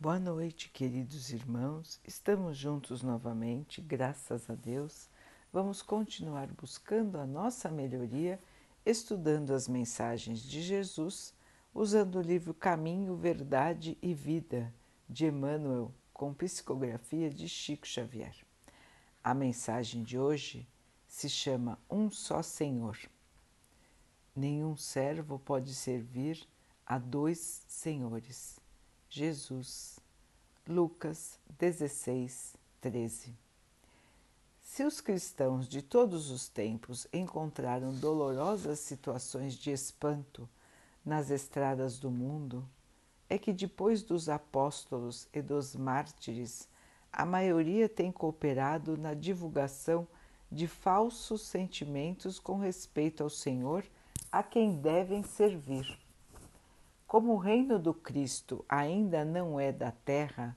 Boa noite, queridos irmãos. Estamos juntos novamente, graças a Deus. Vamos continuar buscando a nossa melhoria, estudando as mensagens de Jesus, usando o livro Caminho, Verdade e Vida de Emmanuel, com psicografia de Chico Xavier. A mensagem de hoje se chama Um Só Senhor. Nenhum servo pode servir a dois senhores Jesus, Lucas 16, 13. Se os cristãos de todos os tempos encontraram dolorosas situações de espanto nas estradas do mundo, é que depois dos apóstolos e dos mártires, a maioria tem cooperado na divulgação de falsos sentimentos com respeito ao Senhor a quem devem servir. Como o reino do Cristo ainda não é da terra,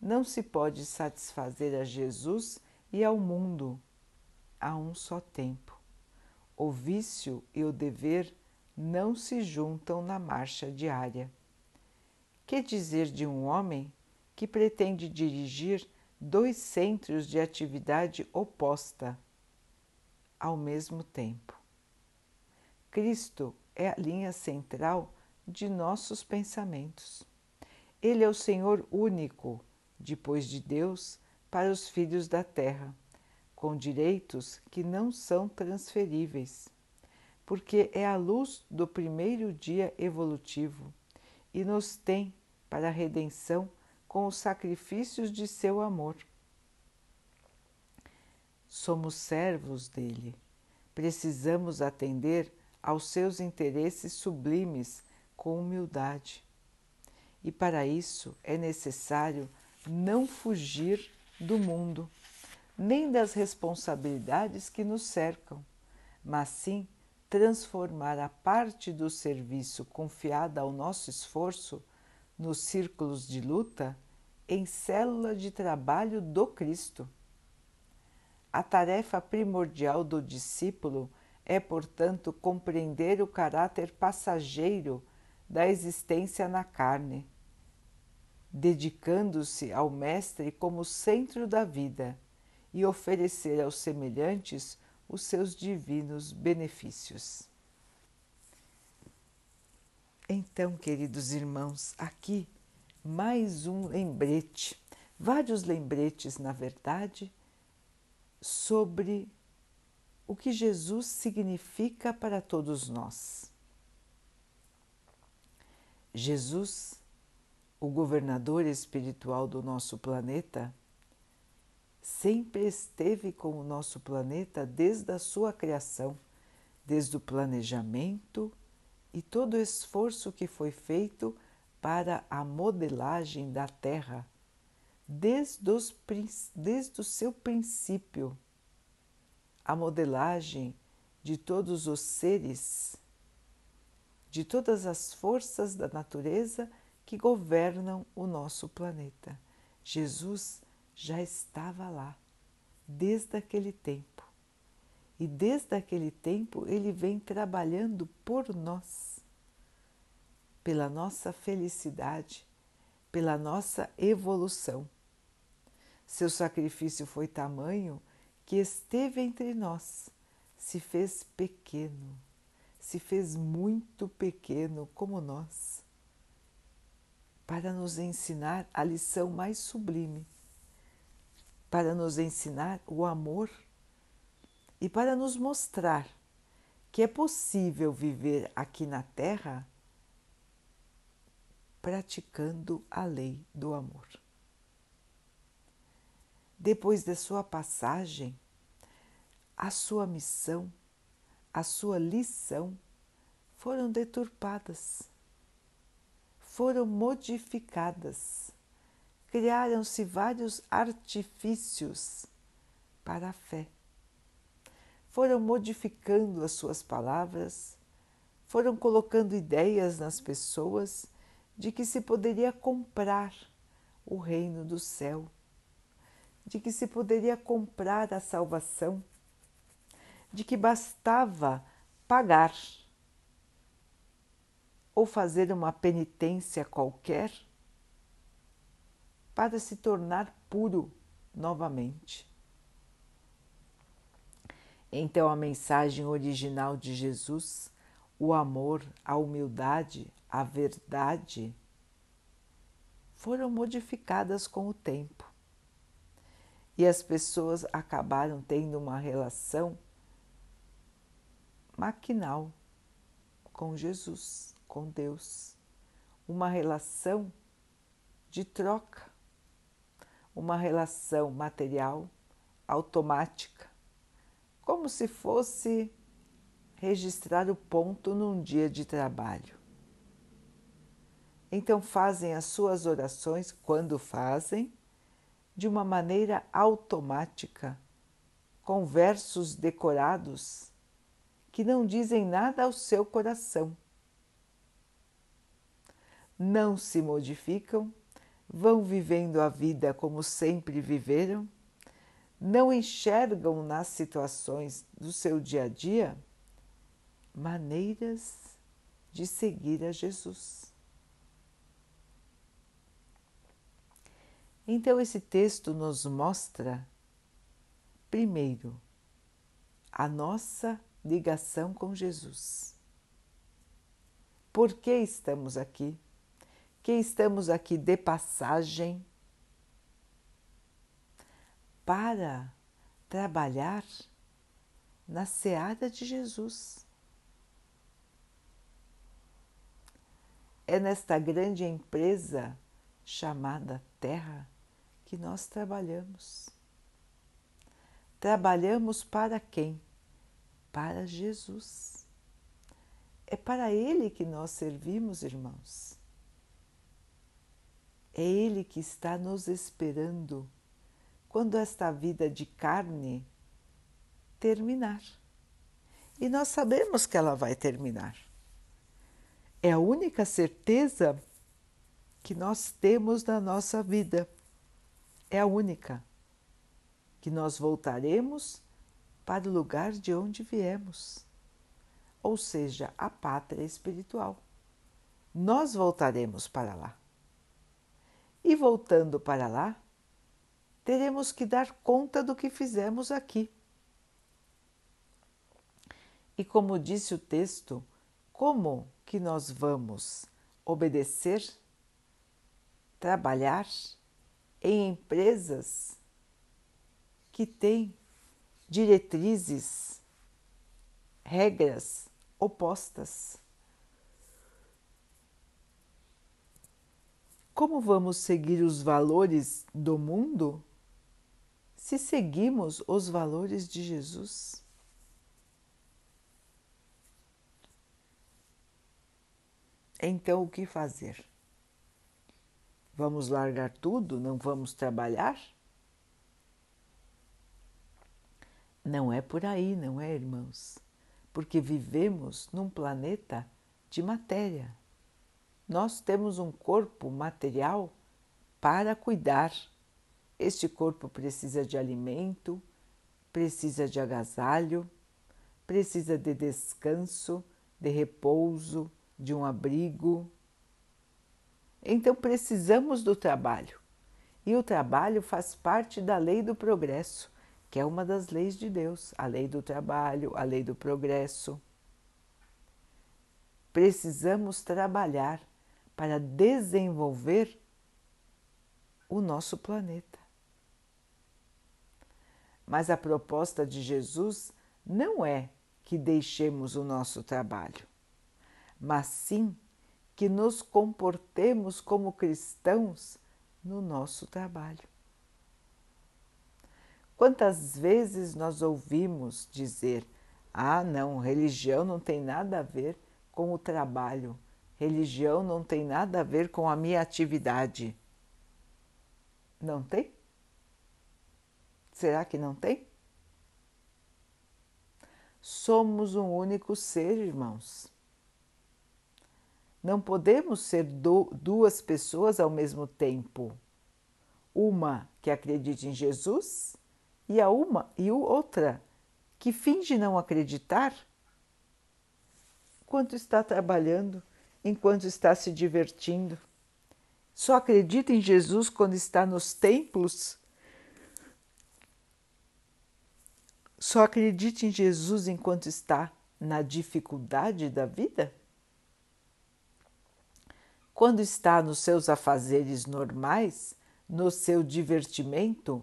não se pode satisfazer a Jesus e ao mundo a um só tempo. O vício e o dever não se juntam na marcha diária. Que dizer de um homem que pretende dirigir dois centros de atividade oposta ao mesmo tempo? Cristo é a linha central de nossos pensamentos. Ele é o Senhor único, depois de Deus, para os filhos da terra, com direitos que não são transferíveis, porque é a luz do primeiro dia evolutivo e nos tem para a redenção com os sacrifícios de seu amor. Somos servos dele, precisamos atender aos seus interesses sublimes com humildade. E para isso é necessário não fugir do mundo, nem das responsabilidades que nos cercam, mas sim transformar a parte do serviço confiada ao nosso esforço nos círculos de luta em célula de trabalho do Cristo. A tarefa primordial do discípulo é, portanto, compreender o caráter passageiro da existência na carne, dedicando-se ao Mestre como centro da vida e oferecer aos semelhantes os seus divinos benefícios. Então, queridos irmãos, aqui mais um lembrete, vários lembretes, na verdade, sobre o que Jesus significa para todos nós. Jesus, o governador espiritual do nosso planeta, sempre esteve com o nosso planeta desde a sua criação, desde o planejamento e todo o esforço que foi feito para a modelagem da Terra, desde, os, desde o seu princípio, a modelagem de todos os seres de todas as forças da natureza que governam o nosso planeta. Jesus já estava lá desde aquele tempo. E desde aquele tempo ele vem trabalhando por nós, pela nossa felicidade, pela nossa evolução. Seu sacrifício foi tamanho que esteve entre nós, se fez pequeno se fez muito pequeno como nós, para nos ensinar a lição mais sublime, para nos ensinar o amor e para nos mostrar que é possível viver aqui na Terra praticando a lei do amor. Depois da sua passagem, a sua missão a sua lição foram deturpadas, foram modificadas, criaram-se vários artifícios para a fé. Foram modificando as suas palavras, foram colocando ideias nas pessoas de que se poderia comprar o reino do céu, de que se poderia comprar a salvação de que bastava pagar ou fazer uma penitência qualquer para se tornar puro novamente. Então, a mensagem original de Jesus, o amor, a humildade, a verdade, foram modificadas com o tempo. E as pessoas acabaram tendo uma relação maquinal com Jesus, com Deus, uma relação de troca, uma relação material automática, como se fosse registrar o ponto num dia de trabalho. Então fazem as suas orações, quando fazem, de uma maneira automática, com versos decorados que não dizem nada ao seu coração. Não se modificam, vão vivendo a vida como sempre viveram, não enxergam nas situações do seu dia a dia maneiras de seguir a Jesus. Então, esse texto nos mostra, primeiro, a nossa ligação com Jesus. Por que estamos aqui? Que estamos aqui de passagem para trabalhar na seara de Jesus. É nesta grande empresa chamada Terra que nós trabalhamos. Trabalhamos para quem? Para Jesus. É para Ele que nós servimos, irmãos. É Ele que está nos esperando quando esta vida de carne terminar. E nós sabemos que ela vai terminar. É a única certeza que nós temos na nossa vida. É a única. Que nós voltaremos para o lugar de onde viemos, ou seja, a pátria espiritual. Nós voltaremos para lá. E voltando para lá, teremos que dar conta do que fizemos aqui. E como disse o texto, como que nós vamos obedecer, trabalhar em empresas que têm diretrizes, regras opostas. Como vamos seguir os valores do mundo se seguimos os valores de Jesus? Então, o que fazer? Vamos largar tudo? Não vamos trabalhar? Não é por aí, não é, irmãos? Porque vivemos num planeta de matéria. Nós temos um corpo material para cuidar. Este corpo precisa de alimento, precisa de agasalho, precisa de descanso, de repouso, de um abrigo. Então precisamos do trabalho. E o trabalho faz parte da lei do progresso que é uma das leis de Deus, a lei do trabalho, a lei do progresso. Precisamos trabalhar para desenvolver o nosso planeta. Mas a proposta de Jesus não é que deixemos o nosso trabalho, mas sim que nos comportemos como cristãos no nosso trabalho. Quantas vezes nós ouvimos dizer: ah, não, religião não tem nada a ver com o trabalho, religião não tem nada a ver com a minha atividade. Não tem? Será que não tem? Somos um único ser, irmãos. Não podemos ser duas pessoas ao mesmo tempo. Uma que acredite em Jesus e a uma e outra que finge não acreditar enquanto está trabalhando, enquanto está se divertindo, Só acredita em Jesus quando está nos templos? Só acredita em Jesus enquanto está na dificuldade da vida? Quando está nos seus afazeres normais, no seu divertimento,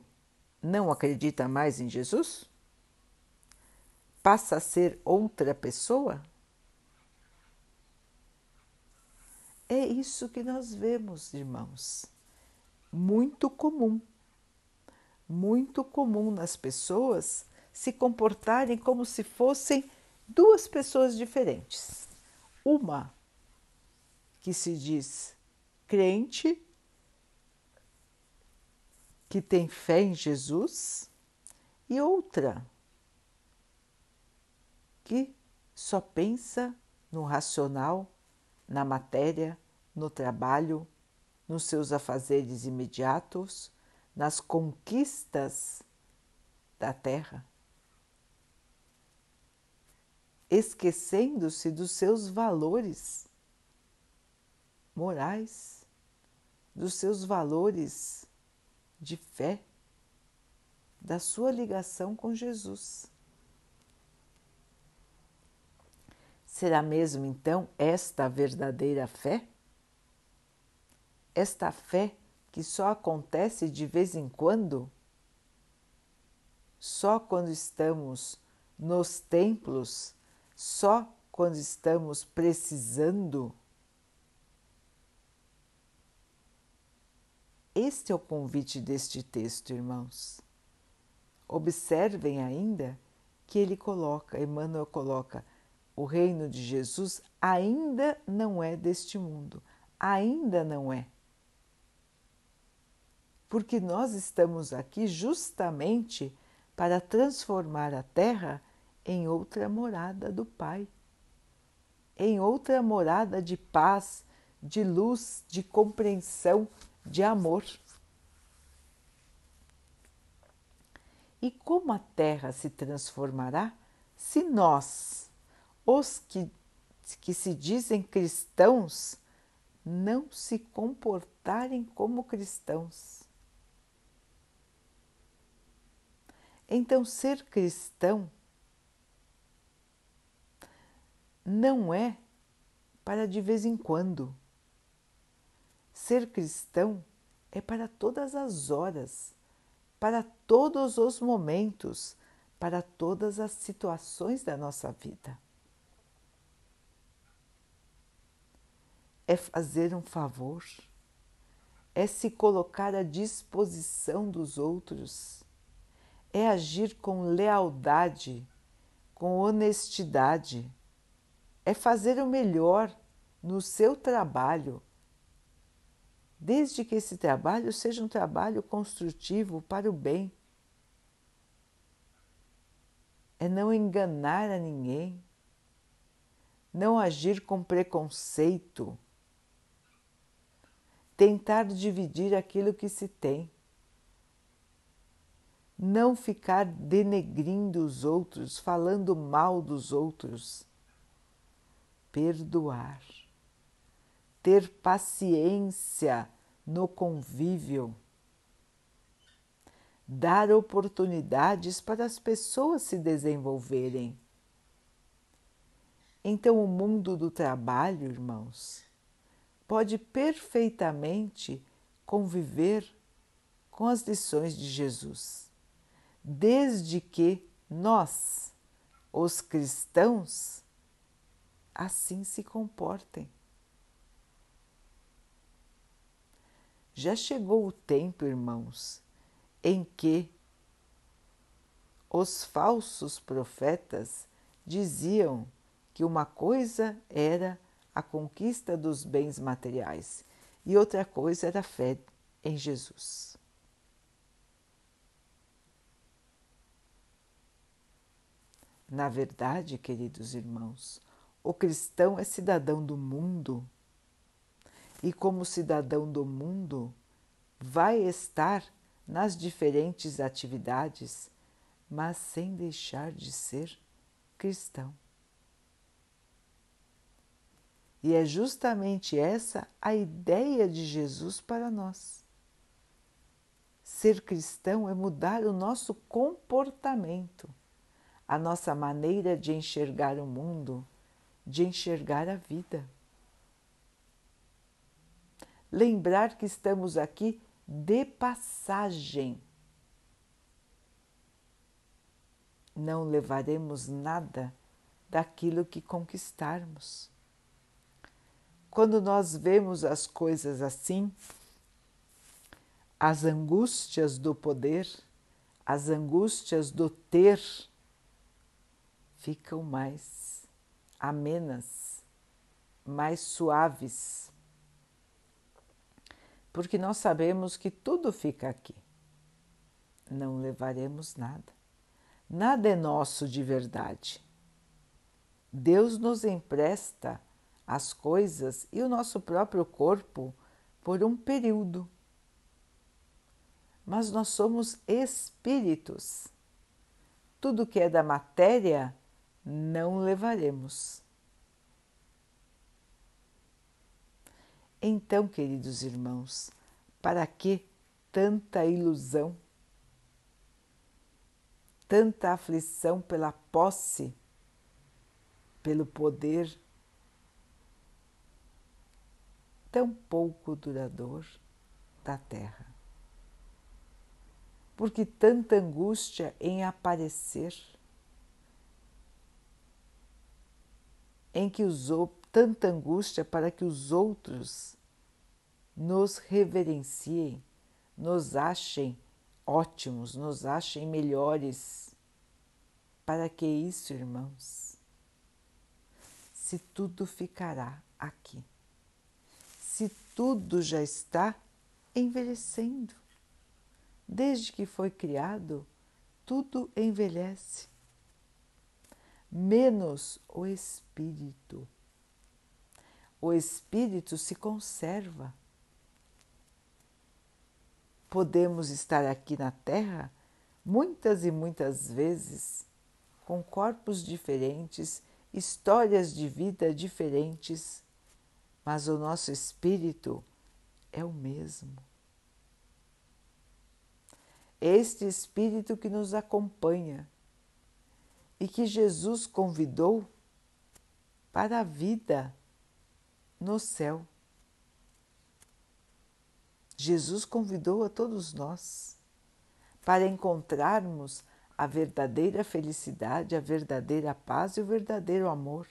não acredita mais em Jesus? Passa a ser outra pessoa? É isso que nós vemos, irmãos. Muito comum. Muito comum nas pessoas se comportarem como se fossem duas pessoas diferentes. Uma que se diz crente, que tem fé em Jesus, e outra que só pensa no racional na matéria, no trabalho, nos seus afazeres imediatos, nas conquistas da terra, esquecendo-se dos seus valores morais, dos seus valores de fé, da sua ligação com Jesus. Será mesmo então esta a verdadeira fé? Esta fé que só acontece de vez em quando? Só quando estamos nos templos? Só quando estamos precisando? Este é o convite deste texto, irmãos. Observem ainda que ele coloca, Emmanuel coloca, o reino de Jesus ainda não é deste mundo, ainda não é. Porque nós estamos aqui justamente para transformar a terra em outra morada do Pai, em outra morada de paz, de luz, de compreensão, de amor. E como a terra se transformará se nós, os que, que se dizem cristãos não se comportarem como cristãos. Então, ser cristão não é para de vez em quando. Ser cristão é para todas as horas, para todos os momentos, para todas as situações da nossa vida. é fazer um favor, é se colocar à disposição dos outros, é agir com lealdade, com honestidade, é fazer o melhor no seu trabalho, desde que esse trabalho seja um trabalho construtivo para o bem. É não enganar a ninguém, não agir com preconceito tentar dividir aquilo que se tem. Não ficar denegrindo os outros, falando mal dos outros. Perdoar. Ter paciência no convívio. Dar oportunidades para as pessoas se desenvolverem. Então, o mundo do trabalho, irmãos, pode perfeitamente conviver com as lições de Jesus, desde que nós, os cristãos, assim se comportem. Já chegou o tempo, irmãos, em que os falsos profetas diziam que uma coisa era a conquista dos bens materiais e outra coisa era a fé em Jesus. Na verdade, queridos irmãos, o cristão é cidadão do mundo e, como cidadão do mundo, vai estar nas diferentes atividades, mas sem deixar de ser cristão. E é justamente essa a ideia de Jesus para nós. Ser cristão é mudar o nosso comportamento, a nossa maneira de enxergar o mundo, de enxergar a vida. Lembrar que estamos aqui de passagem. Não levaremos nada daquilo que conquistarmos. Quando nós vemos as coisas assim, as angústias do poder, as angústias do ter, ficam mais amenas, mais suaves, porque nós sabemos que tudo fica aqui. Não levaremos nada. Nada é nosso de verdade. Deus nos empresta as coisas e o nosso próprio corpo por um período. Mas nós somos espíritos. Tudo que é da matéria não levaremos. Então, queridos irmãos, para que tanta ilusão, tanta aflição pela posse, pelo poder tão pouco duradouro da Terra? Porque tanta angústia em aparecer, em que os tanta angústia para que os outros nos reverenciem, nos achem ótimos, nos achem melhores. Para que isso, irmãos? Se tudo ficará aqui, se tudo já está envelhecendo. Desde que foi criado, tudo envelhece, menos o espírito o espírito se conserva. Podemos estar aqui na Terra muitas e muitas vezes com corpos diferentes, histórias de vida diferentes, mas o nosso espírito é o mesmo. Este espírito que nos acompanha e que Jesus convidou para a vida no céu. Jesus convidou a todos nós para encontrarmos a verdadeira felicidade, a verdadeira paz e o verdadeiro amor.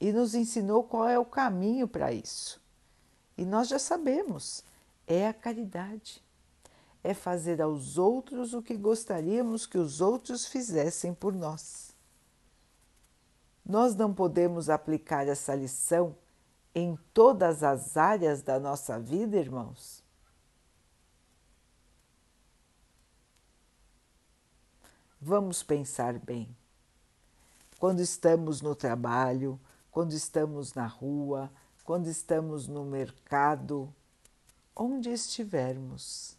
E nos ensinou qual é o caminho para isso. E nós já sabemos: é a caridade. É fazer aos outros o que gostaríamos que os outros fizessem por nós. Nós não podemos aplicar essa lição em todas as áreas da nossa vida, irmãos? Vamos pensar bem. Quando estamos no trabalho, quando estamos na rua, quando estamos no mercado, onde estivermos,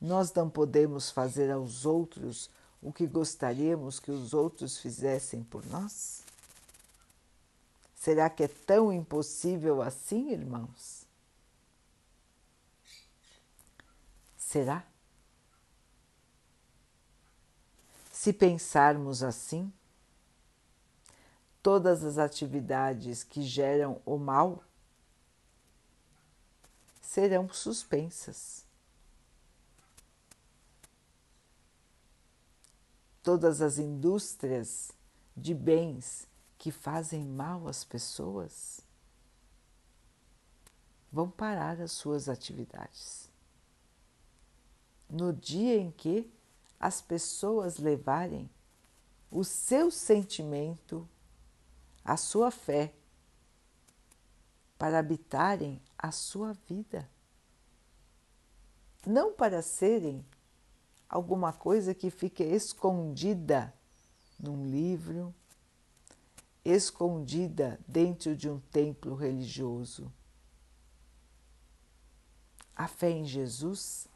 nós não podemos fazer aos outros o que gostaríamos que os outros fizessem por nós? Será que é tão impossível assim, irmãos? Será? Se pensarmos assim, todas as atividades que geram o mal serão suspensas. Todas as indústrias de bens que fazem mal às pessoas vão parar as suas atividades. No dia em que as pessoas levarem o seu sentimento, a sua fé, para habitarem a sua vida, não para serem alguma coisa que fique escondida num livro, escondida dentro de um templo religioso. A fé em Jesus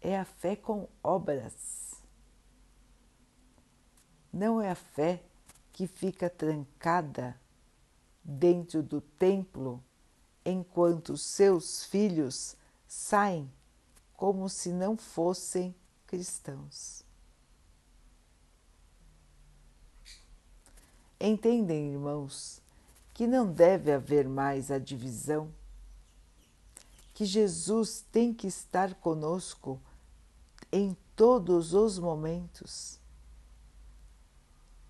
é a fé com obras. Não é a fé que fica trancada dentro do templo enquanto seus filhos saem como se não fossem cristãos. Entendem, irmãos, que não deve haver mais a divisão, que Jesus tem que estar conosco em todos os momentos,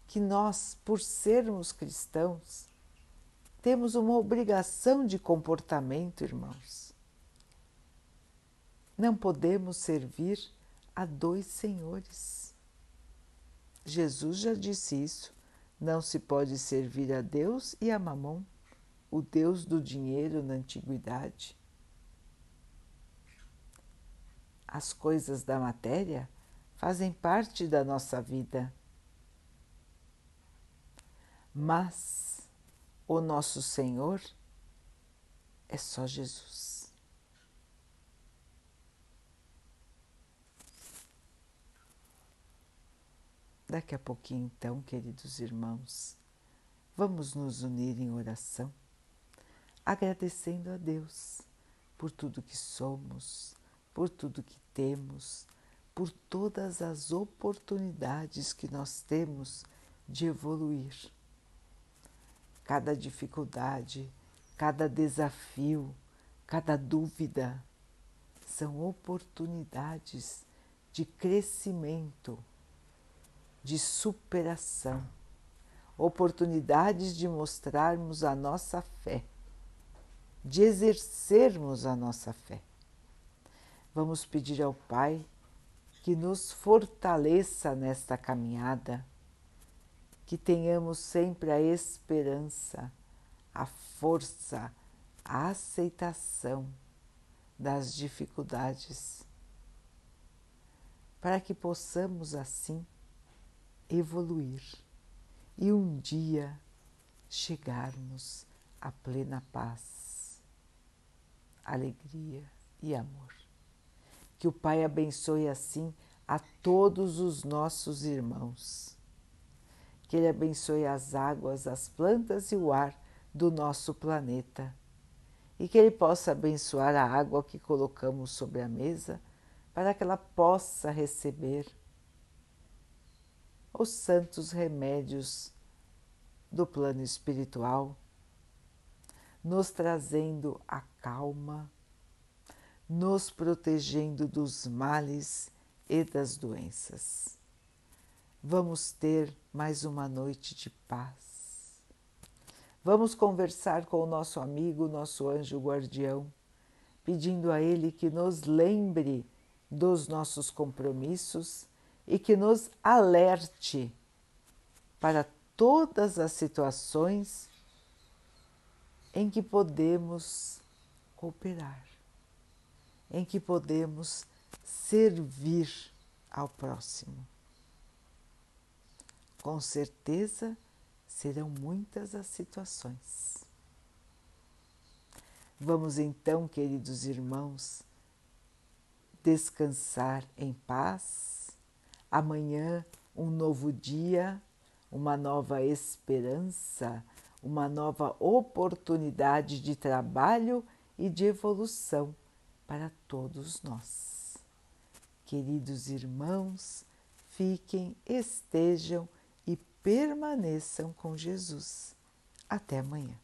que nós, por sermos cristãos, temos uma obrigação de comportamento, irmãos. Não podemos servir a dois senhores. Jesus já disse isso. Não se pode servir a Deus e a Mamon, o Deus do dinheiro na antiguidade. As coisas da matéria fazem parte da nossa vida. Mas o nosso Senhor é só Jesus. Daqui a pouquinho, então, queridos irmãos, vamos nos unir em oração, agradecendo a Deus por tudo que somos, por tudo que temos, por todas as oportunidades que nós temos de evoluir. Cada dificuldade, cada desafio, cada dúvida são oportunidades de crescimento, de superação, oportunidades de mostrarmos a nossa fé, de exercermos a nossa fé. Vamos pedir ao Pai que nos fortaleça nesta caminhada que tenhamos sempre a esperança, a força, a aceitação das dificuldades, para que possamos assim evoluir e um dia chegarmos à plena paz, alegria e amor. Que o Pai abençoe assim a todos os nossos irmãos que Ele abençoe as águas, as plantas e o ar do nosso planeta. E que Ele possa abençoar a água que colocamos sobre a mesa para que ela possa receber os santos remédios do plano espiritual, nos trazendo a calma, nos protegendo dos males e das doenças vamos ter mais uma noite de paz. Vamos conversar com o nosso amigo, nosso anjo guardião, pedindo a ele que nos lembre dos nossos compromissos e que nos alerte para todas as situações em que podemos cooperar, em que podemos servir ao próximo. Com certeza serão muitas as situações. Vamos então, queridos irmãos, descansar em paz. Amanhã, um novo dia, uma nova esperança, uma nova oportunidade de trabalho e de evolução para todos nós. Queridos irmãos, fiquem, estejam permaneçam com Jesus. Até amanhã.